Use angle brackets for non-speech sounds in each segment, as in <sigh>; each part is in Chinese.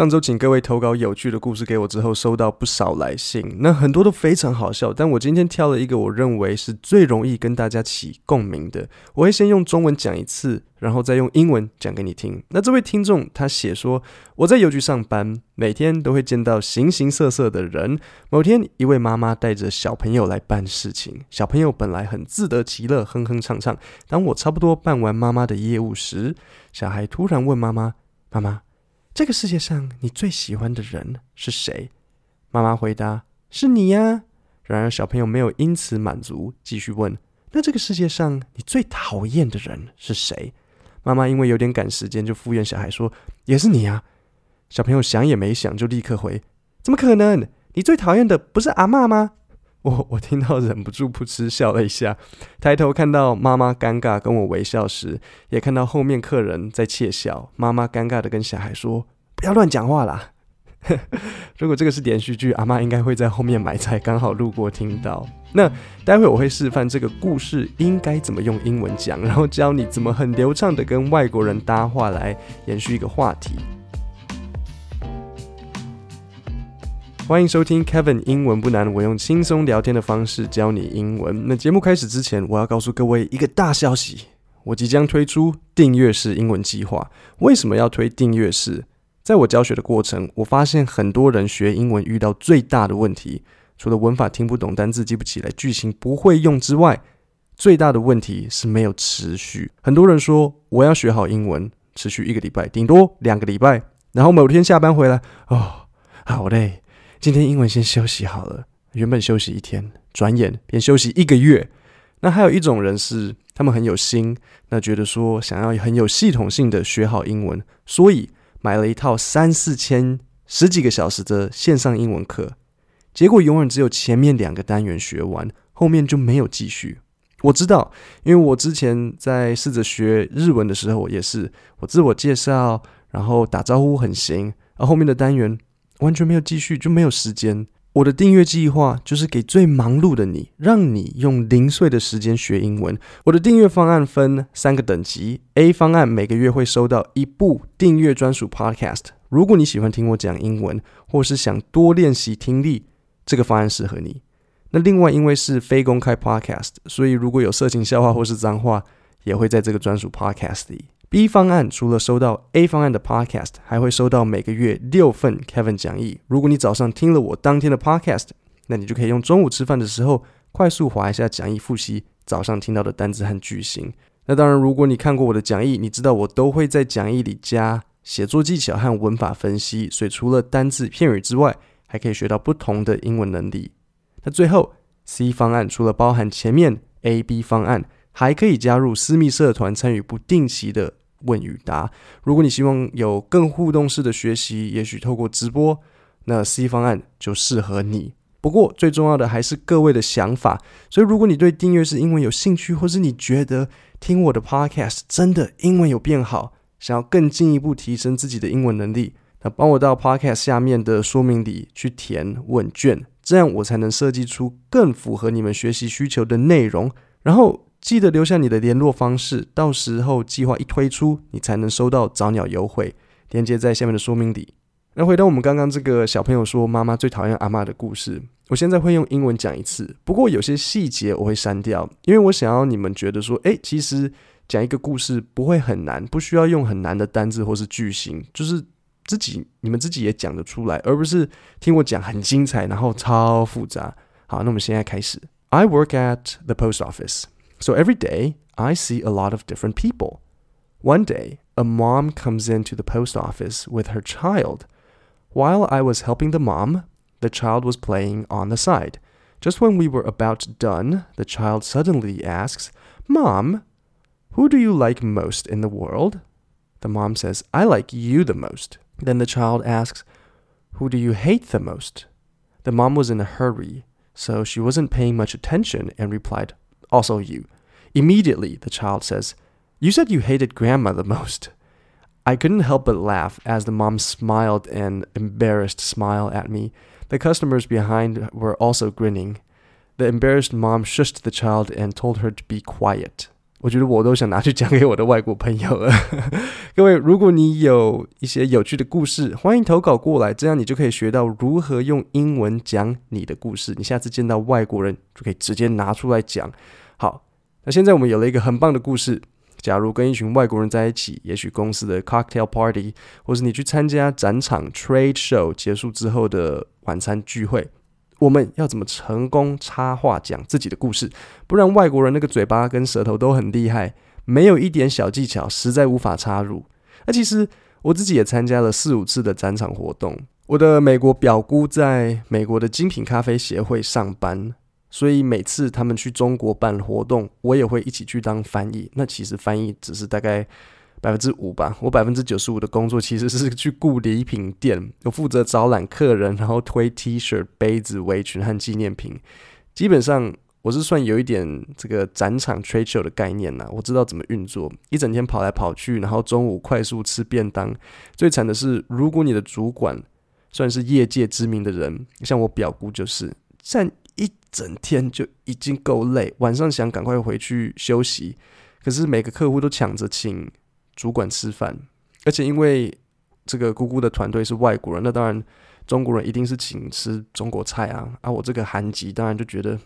上周请各位投稿有趣的故事给我之后，收到不少来信，那很多都非常好笑。但我今天挑了一个我认为是最容易跟大家起共鸣的，我会先用中文讲一次，然后再用英文讲给你听。那这位听众他写说：“我在邮局上班，每天都会见到形形色色的人。某天，一位妈妈带着小朋友来办事情，小朋友本来很自得其乐，哼哼唱唱。当我差不多办完妈妈的业务时，小孩突然问妈妈：‘妈妈’。”这个世界上你最喜欢的人是谁？妈妈回答：“是你呀。”然而小朋友没有因此满足，继续问：“那这个世界上你最讨厌的人是谁？”妈妈因为有点赶时间，就敷衍小孩说：“也是你呀。”小朋友想也没想，就立刻回：“怎么可能？你最讨厌的不是阿嬷吗？”我我听到忍不住噗嗤笑了一下，抬头看到妈妈尴尬跟我微笑时，也看到后面客人在窃笑。妈妈尴尬的跟小孩说：“不要乱讲话啦。<laughs> ”如果这个是连续剧，阿妈应该会在后面买菜，刚好路过听到。那待会我会示范这个故事应该怎么用英文讲，然后教你怎么很流畅的跟外国人搭话来延续一个话题。欢迎收听 Kevin 英文不难，我用轻松聊天的方式教你英文。那节目开始之前，我要告诉各位一个大消息：我即将推出订阅式英文计划。为什么要推订阅式？在我教学的过程，我发现很多人学英文遇到最大的问题，除了文法听不懂、单字记不起来、句型不会用之外，最大的问题是没有持续。很多人说我要学好英文，持续一个礼拜，顶多两个礼拜，然后某天下班回来，哦，好累。今天英文先休息好了，原本休息一天，转眼便休息一个月。那还有一种人是，他们很有心，那觉得说想要很有系统性的学好英文，所以买了一套三四千、十几个小时的线上英文课，结果永远只有前面两个单元学完，后面就没有继续。我知道，因为我之前在试着学日文的时候也是，我自我介绍，然后打招呼很行，而后面的单元。完全没有继续，就没有时间。我的订阅计划就是给最忙碌的你，让你用零碎的时间学英文。我的订阅方案分三个等级：A 方案每个月会收到一部订阅专属 Podcast。如果你喜欢听我讲英文，或是想多练习听力，这个方案适合你。那另外，因为是非公开 Podcast，所以如果有色情笑话或是脏话，也会在这个专属 Podcast 里。B 方案除了收到 A 方案的 Podcast，还会收到每个月六份 Kevin 讲义。如果你早上听了我当天的 Podcast，那你就可以用中午吃饭的时候快速划一下讲义，复习早上听到的单字和句型。那当然，如果你看过我的讲义，你知道我都会在讲义里加写作技巧和文法分析，所以除了单字片语之外，还可以学到不同的英文能力。那最后 C 方案除了包含前面 A、B 方案，还可以加入私密社团，参与不定期的问与答。如果你希望有更互动式的学习，也许透过直播，那 C 方案就适合你。不过最重要的还是各位的想法。所以如果你对订阅式英文有兴趣，或是你觉得听我的 Podcast 真的英文有变好，想要更进一步提升自己的英文能力，那帮我到 Podcast 下面的说明里去填问卷，这样我才能设计出更符合你们学习需求的内容。然后。记得留下你的联络方式，到时候计划一推出，你才能收到早鸟优惠。链接在下面的说明里。那回到我们刚刚这个小朋友说妈妈最讨厌阿嬷的故事，我现在会用英文讲一次，不过有些细节我会删掉，因为我想要你们觉得说，诶，其实讲一个故事不会很难，不需要用很难的单字或是句型，就是自己你们自己也讲得出来，而不是听我讲很精彩，然后超复杂。好，那我们现在开始。I work at the post office. So every day, I see a lot of different people. One day, a mom comes into the post office with her child. While I was helping the mom, the child was playing on the side. Just when we were about done, the child suddenly asks, Mom, who do you like most in the world? The mom says, I like you the most. Then the child asks, Who do you hate the most? The mom was in a hurry, so she wasn't paying much attention and replied, also you. Immediately, the child says, You said you hated grandma the most. I couldn't help but laugh as the mom smiled an embarrassed smile at me. The customers behind were also grinning. The embarrassed mom shushed the child and told her to be quiet. 我觉得我都想拿去讲给我的外国朋友了。各位，如果你有一些有趣的故事，欢迎投稿过来，这样你就可以学到如何用英文讲你的故事。你下次见到外国人就可以直接拿出来讲。 <laughs> 那现在我们有了一个很棒的故事。假如跟一群外国人在一起，也许公司的 cocktail party，或是你去参加展场 trade show 结束之后的晚餐聚会。我们要怎么成功插话讲自己的故事？不然外国人那个嘴巴跟舌头都很厉害，没有一点小技巧，实在无法插入。那其实我自己也参加了四五次的展场活动。我的美国表姑在美国的精品咖啡协会上班，所以每次他们去中国办活动，我也会一起去当翻译。那其实翻译只是大概。百分之五吧，我百分之九十五的工作其实是去顾礼品店，我负责招揽客人，然后推 T 恤、杯子、围裙和纪念品。基本上我是算有一点这个展场推球的概念呐，我知道怎么运作，一整天跑来跑去，然后中午快速吃便当。最惨的是，如果你的主管算是业界知名的人，像我表姑就是站一整天就已经够累，晚上想赶快回去休息，可是每个客户都抢着请。主管吃饭，而且因为这个姑姑的团队是外国人，那当然中国人一定是请吃中国菜啊。啊，我这个韩籍当然就觉得，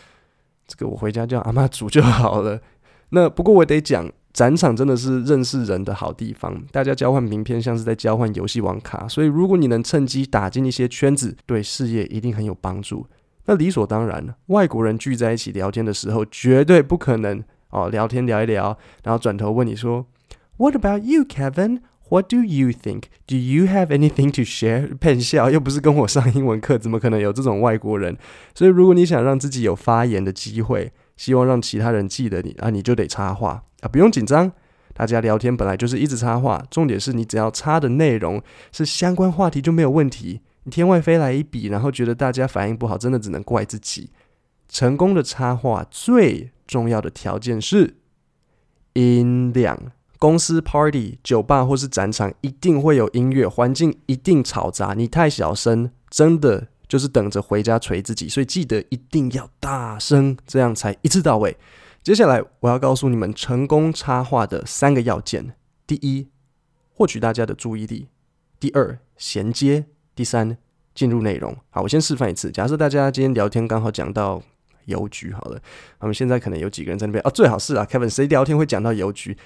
<tsk> 这个我回家叫阿妈煮就好了。那不过我得讲，展场真的是认识人的好地方，大家交换名片像是在交换游戏王卡，所以如果你能趁机打进一些圈子，对事业一定很有帮助。那理所当然，外国人聚在一起聊天的时候，绝对不可能哦，聊天聊一聊，然后转头问你说。What about you, Kevin? What do you think? Do you have anything to share? <laughs> 骗笑，又不是跟我上英文课，怎么可能有这种外国人？所以，如果你想让自己有发言的机会，希望让其他人记得你啊，你就得插话啊，不用紧张。大家聊天本来就是一直插话，重点是你只要插的内容是相关话题就没有问题。你天外飞来一笔，然后觉得大家反应不好，真的只能怪自己。成功的插画最重要的条件是音量。公司 party、酒吧或是展场一定会有音乐，环境一定嘈杂。你太小声，真的就是等着回家锤自己。所以记得一定要大声，这样才一次到位。接下来我要告诉你们成功插画的三个要件：第一，获取大家的注意力；第二，衔接；第三，进入内容。好，我先示范一次。假设大家今天聊天刚好讲到邮局，好了，我们现在可能有几个人在那边啊？最好是啊，Kevin，谁聊天会讲到邮局？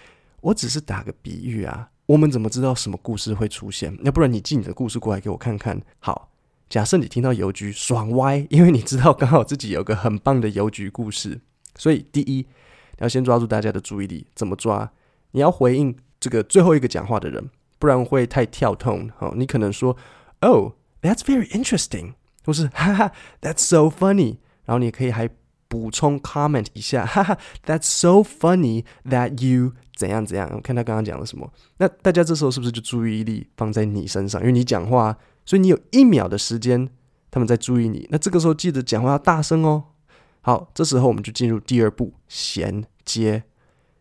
我只是打个比喻啊，我们怎么知道什么故事会出现？要不然你寄你的故事过来给我看看。好，假设你听到邮局爽歪，因为你知道刚好自己有个很棒的邮局故事，所以第一，你要先抓住大家的注意力。怎么抓？你要回应这个最后一个讲话的人，不然会太跳痛。好，你可能说 ，Oh, that's very interesting，或是哈哈，That's so funny。然后你可以还补充 comment 一下，哈哈，That's so funny that you。怎样怎样？我看他刚刚讲了什么。那大家这时候是不是就注意力放在你身上？因为你讲话，所以你有一秒的时间，他们在注意你。那这个时候记得讲话要大声哦。好，这时候我们就进入第二步，衔接。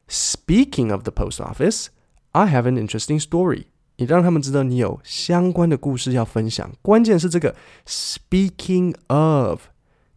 Speaking of the post office, I have an interesting story。 你让他们知道你有相关的故事要分享。关键是这个 Speaking of，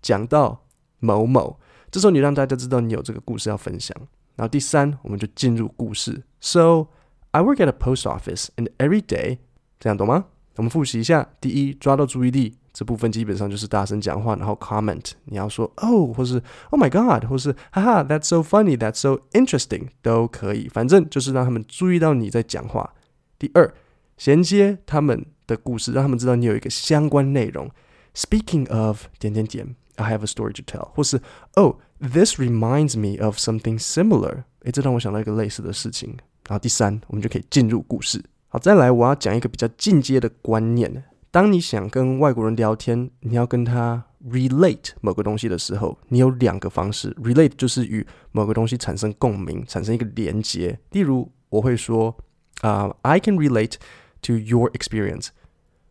讲到某某，这时候你让大家知道你有这个故事要分享。然后第三，我们就进入故事。So I work at a post office, and every day，这样懂吗？我们复习一下：第一，抓到注意力这部分基本上就是大声讲话，然后 comment，你要说 oh，或是 oh my god，或是哈哈，that's so funny，that's so interesting，都可以，反正就是让他们注意到你在讲话。第二，衔接他们的故事，让他们知道你有一个相关内容。Speaking of 点点点。I have a story to tell，或是 Oh, this reminds me of something similar。诶，这让我想到一个类似的事情。然后第三，我们就可以进入故事。好，再来，我要讲一个比较进阶的观念。当你想跟外国人聊天，你要跟他 relate 某个东西的时候，你有两个方式。relate 就是与某个东西产生共鸣，产生一个连接。例如，我会说 啊、uh,，I can relate to your experience。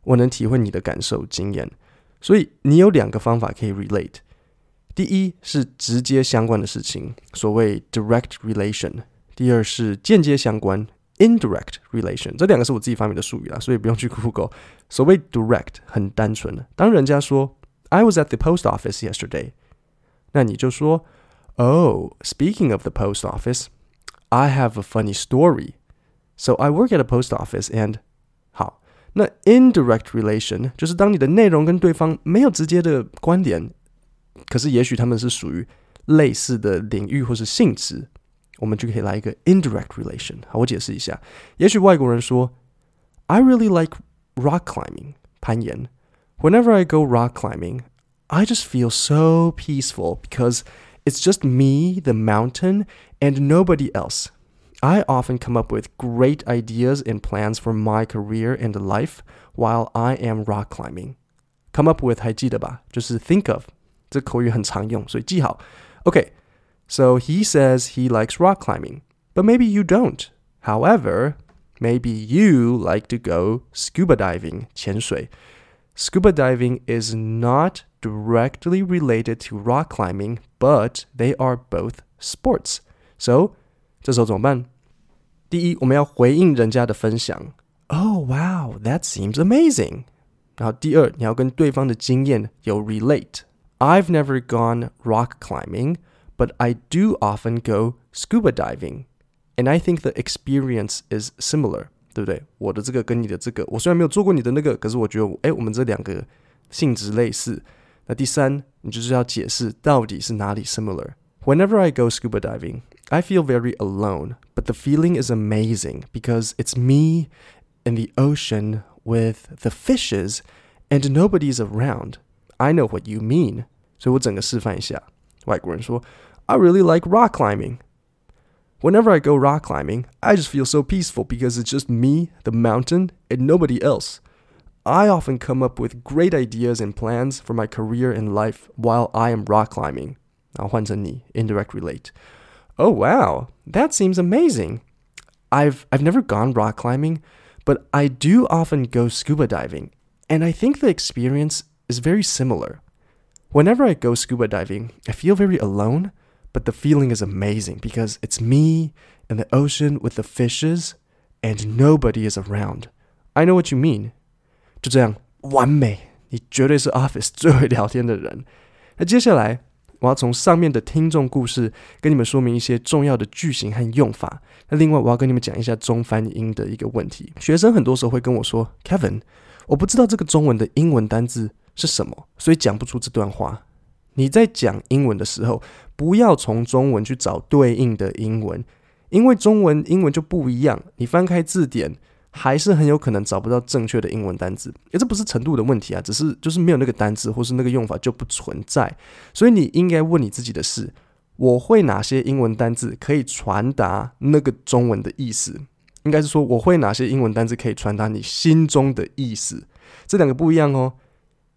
我能体会你的感受、经验。所以你有两个方法可以 relate，第一是直接相关的事情，所谓 direct relation；第二是间接相关 indirect relation。这两个是我自己发明的术语啦，所以不用去 Google。所谓 direct 很单纯，当人家说 I was at the post office yesterday，那你就说 Oh, speaking of the post office, I have a funny story. So I work at a post office and 好，那 indirect relation 就是当你的内容跟对方没有直接的关联，可是也许他们是属于类似的领域或是性质，我们就可以来一个 indirect relation。好，我解释一下。也许外国人说，I really like rock climbing，攀岩。Whenever I go rock climbing, I just feel so peaceful because it's just me, the mountain, and nobody else. I often come up with great ideas and plans for my career and life while I am rock climbing. Come up with 还记得吧？就是 think of，这口语很常用，所以记好。Okay, so he says he likes rock climbing, but maybe you don't. However, maybe you like to go scuba diving, 潜水。Scuba diving is not directly related to rock climbing, but they are both sports. So 这时候怎么办？ 第一，我们要回应人家的分享。Oh wow, that seems amazing. 然后第二，你要跟对方的经验有 relate。I've never gone rock climbing, but I do often go scuba diving, and I think the experience is similar. 对不对？我的这个跟你的这个，我虽然没有做过你的那个，可是我觉得，哎，我们这两个性质类似。那第三，你就是要解释到底是哪里 similar。Whenever I go scuba diving, I feel very alone, but the feeling is amazing because it's me in the ocean with the fishes and nobody's around. I know what you mean. 所以我整个示范一下。外国人说，I really like rock climbing. Whenever I go rock climbing, I just feel so peaceful because it's just me, the mountain, and nobody else. I often come up with great ideas and plans for my career and life while I am rock climbing. 然后换成你 indirect relate. Oh wow, that seems amazing. I've I've never gone rock climbing, but I do often go scuba diving, and I think the experience is very similar. Whenever I go scuba diving, I feel very alone, but the feeling is amazing because it's me in the ocean with the fishes and nobody is around. I know what you mean. 就这样，完美！你绝对是 <laughs> Office 最会聊天的人。那接下来， 我要从上面的听众故事跟你们说明一些重要的句型和用法。那另外，我要跟你们讲一下中翻英的一个问题。学生很多时候会跟我说：“Kevin，我不知道这个中文的英文单字是什么，所以讲不出这段话。”你在讲英文的时候，不要从中文去找对应的英文，因为中文、英文就不一样。你翻开字典。还是很有可能找不到正确的英文单字，诶，这不是程度的问题啊，只是就是没有那个单字，或是那个用法就不存在。所以你应该问你自己的是：我会哪些英文单字可以传达那个中文的意思？应该是说我会哪些英文单字可以传达你心中的意思？这两个不一样哦。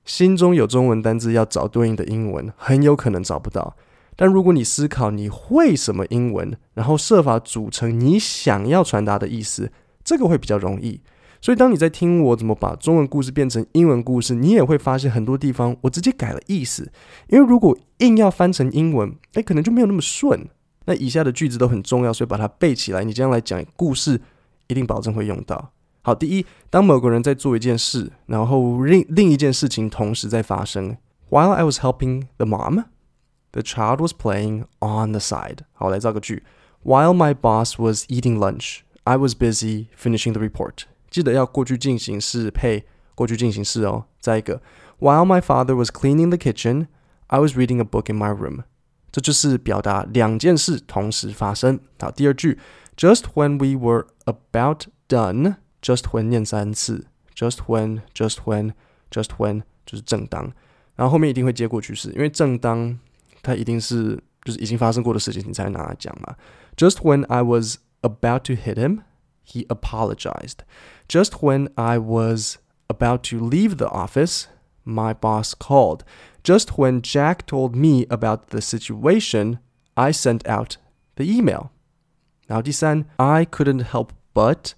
心中有中文单字要找对应的英文，很有可能找不到。但如果你思考你会什么英文，然后设法组成你想要传达的意思。这个会比较容易，所以当你在听我怎么把中文故事变成英文故事，你也会发现很多地方我直接改了意思。因为如果硬要翻成英文，哎，可能就没有那么顺。那以下的句子都很重要，所以把它背起来，你将来讲故事一定保证会用到。好，第一，当某个人在做一件事，然后另另一件事情同时在发生。While I was helping the mom, the child was playing on the side。好，来造个句。While my boss was eating lunch。I was busy finishing the report。记得要过去进行式配过去进行式哦。再一个，While my father was cleaning the kitchen, I was reading a book in my room。这就是表达两件事同时发生。好，第二句，Just when we were about done。Just when 念三次，Just when，Just when，Just when 就是正当。然后后面一定会接过去式，因为正当它一定是就是已经发生过的事情，你才拿来讲嘛。Just when I was about to hit him, he apologized. Just when I was about to leave the office, my boss called. Just when Jack told me about the situation, I sent out the email. 然后第三，I couldn't help but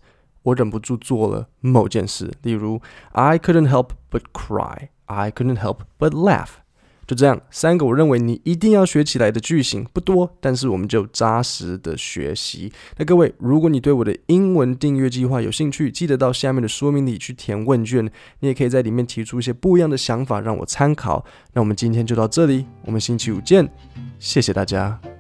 我忍不住做了某件事，例如 I couldn't help but cry, I couldn't help but laugh。 就这样，三个我认为你一定要学起来的句型不多，但是我们就扎实的学习。那各位，如果你对我的英文订阅计划有兴趣，记得到下面的说明里去填问卷，你也可以在里面提出一些不一样的想法让我参考。那我们今天就到这里，我们星期五见，谢谢大家。